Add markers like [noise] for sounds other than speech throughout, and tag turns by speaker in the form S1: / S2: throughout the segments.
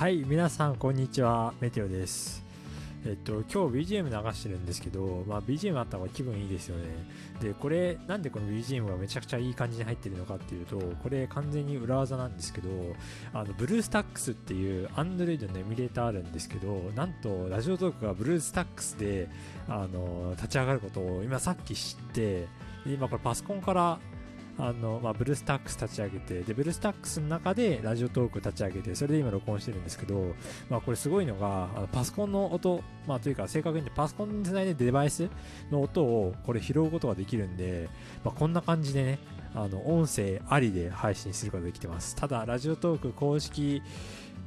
S1: はい、皆さんこんにちは、メテオです。えっと、今日 BGM 流してるんですけど、まあ BGM あった方が気分いいですよね。で、これ、なんでこの BGM がめちゃくちゃいい感じに入ってるのかっていうと、これ完全に裏技なんですけど、あの、ブルースタックスっていう Android のエミュレーターあるんですけど、なんと、ラジオトークがブルースタックスで、あの、立ち上がることを今さっき知って、今これパソコンからあの、まあ、ブルースタックス立ち上げて、で、ブルースタックスの中でラジオトーク立ち上げて、それで今録音してるんですけど、まあ、これすごいのが、あのパソコンの音、まあ、というか正確に言ってパソコンにつないでデバイスの音をこれ拾うことができるんで、まあ、こんな感じでね、あの、音声ありで配信することができてます。ただ、ラジオトーク公式、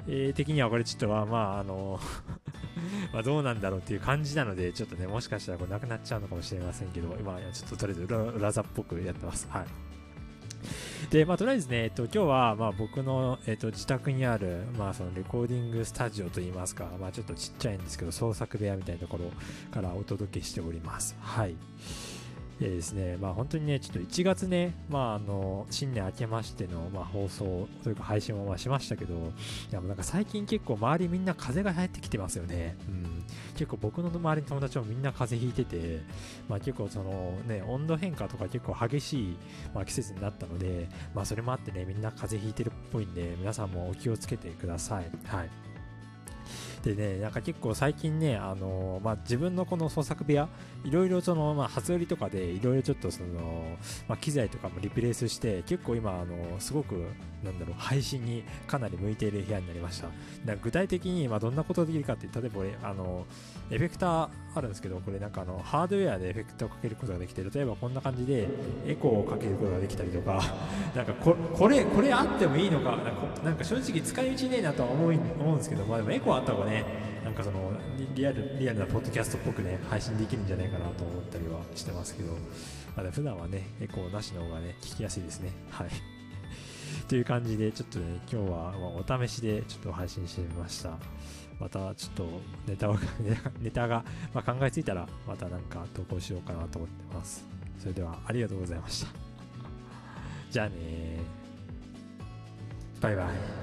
S1: えー的にはこれちょっとは、まあ、あの、[laughs] まどうなんだろうっていう感じなので、ちょっとね、もしかしたらこれなくなっちゃうのかもしれませんけど、今、ちょっととりあえず裏裏っぽくやってます。はい。で、まあ、とりあえずね、えっと、今日は、まあ、僕の、えっと、自宅にある、まあ、その、レコーディングスタジオといいますか、まあ、ちょっとちっちゃいんですけど、創作部屋みたいなところからお届けしております。はい。でですね、まあ、本当にね、ちょっと1月ね、まあ、あの、新年明けましての、まあ、放送というか配信もまあしましたけど、いや、もうなんか最近結構周りみんな風邪が流行ってきてますよね。うん。結構僕の周りの友達もみんな風邪ひいてて、まあ、結構そのね、温度変化とか結構激しい、まあ、季節になったので、まあ、それもあってね、みんな風邪ひいてるっぽいんで、皆さんもお気をつけてください。はい。でね、なんか結構最近ね、あのまあ、自分のこの創作部屋、いろいろその、まあ、初売りとかで、いろいろちょっとその、まあ、機材とかもリプレイスして、結構今、あのすごく、なんだろう、配信にかなり向いている部屋になりました。だ具体的に、まあ、どんなことができるかって、例えば俺、あの、エフェクターあるんですけど、これなんかあの、ハードウェアでエフェクターをかけることができて、例えばこんな感じで、エコーをかけることができたりとか、[laughs] なんかここれ、これあってもいいのか、なんかなんか正直使い道ねえなとは思い思うんですけど、まあでもエコーあった方がね、なんかそのリリアルリアルなポッドキャストっぽくね配信できるんじゃないかなと思ったりはしてますけど、まあ、普段はねエコーなしの方がね聞きやすいですね。はいという感じでちょっとね今日はお試しでちょっと配信してみました。またちょっとネタを [laughs] ネタが、まあ、考えついたらまたなんか投稿しようかなと思ってます。それではありがとうございました。じゃあねバイバイ。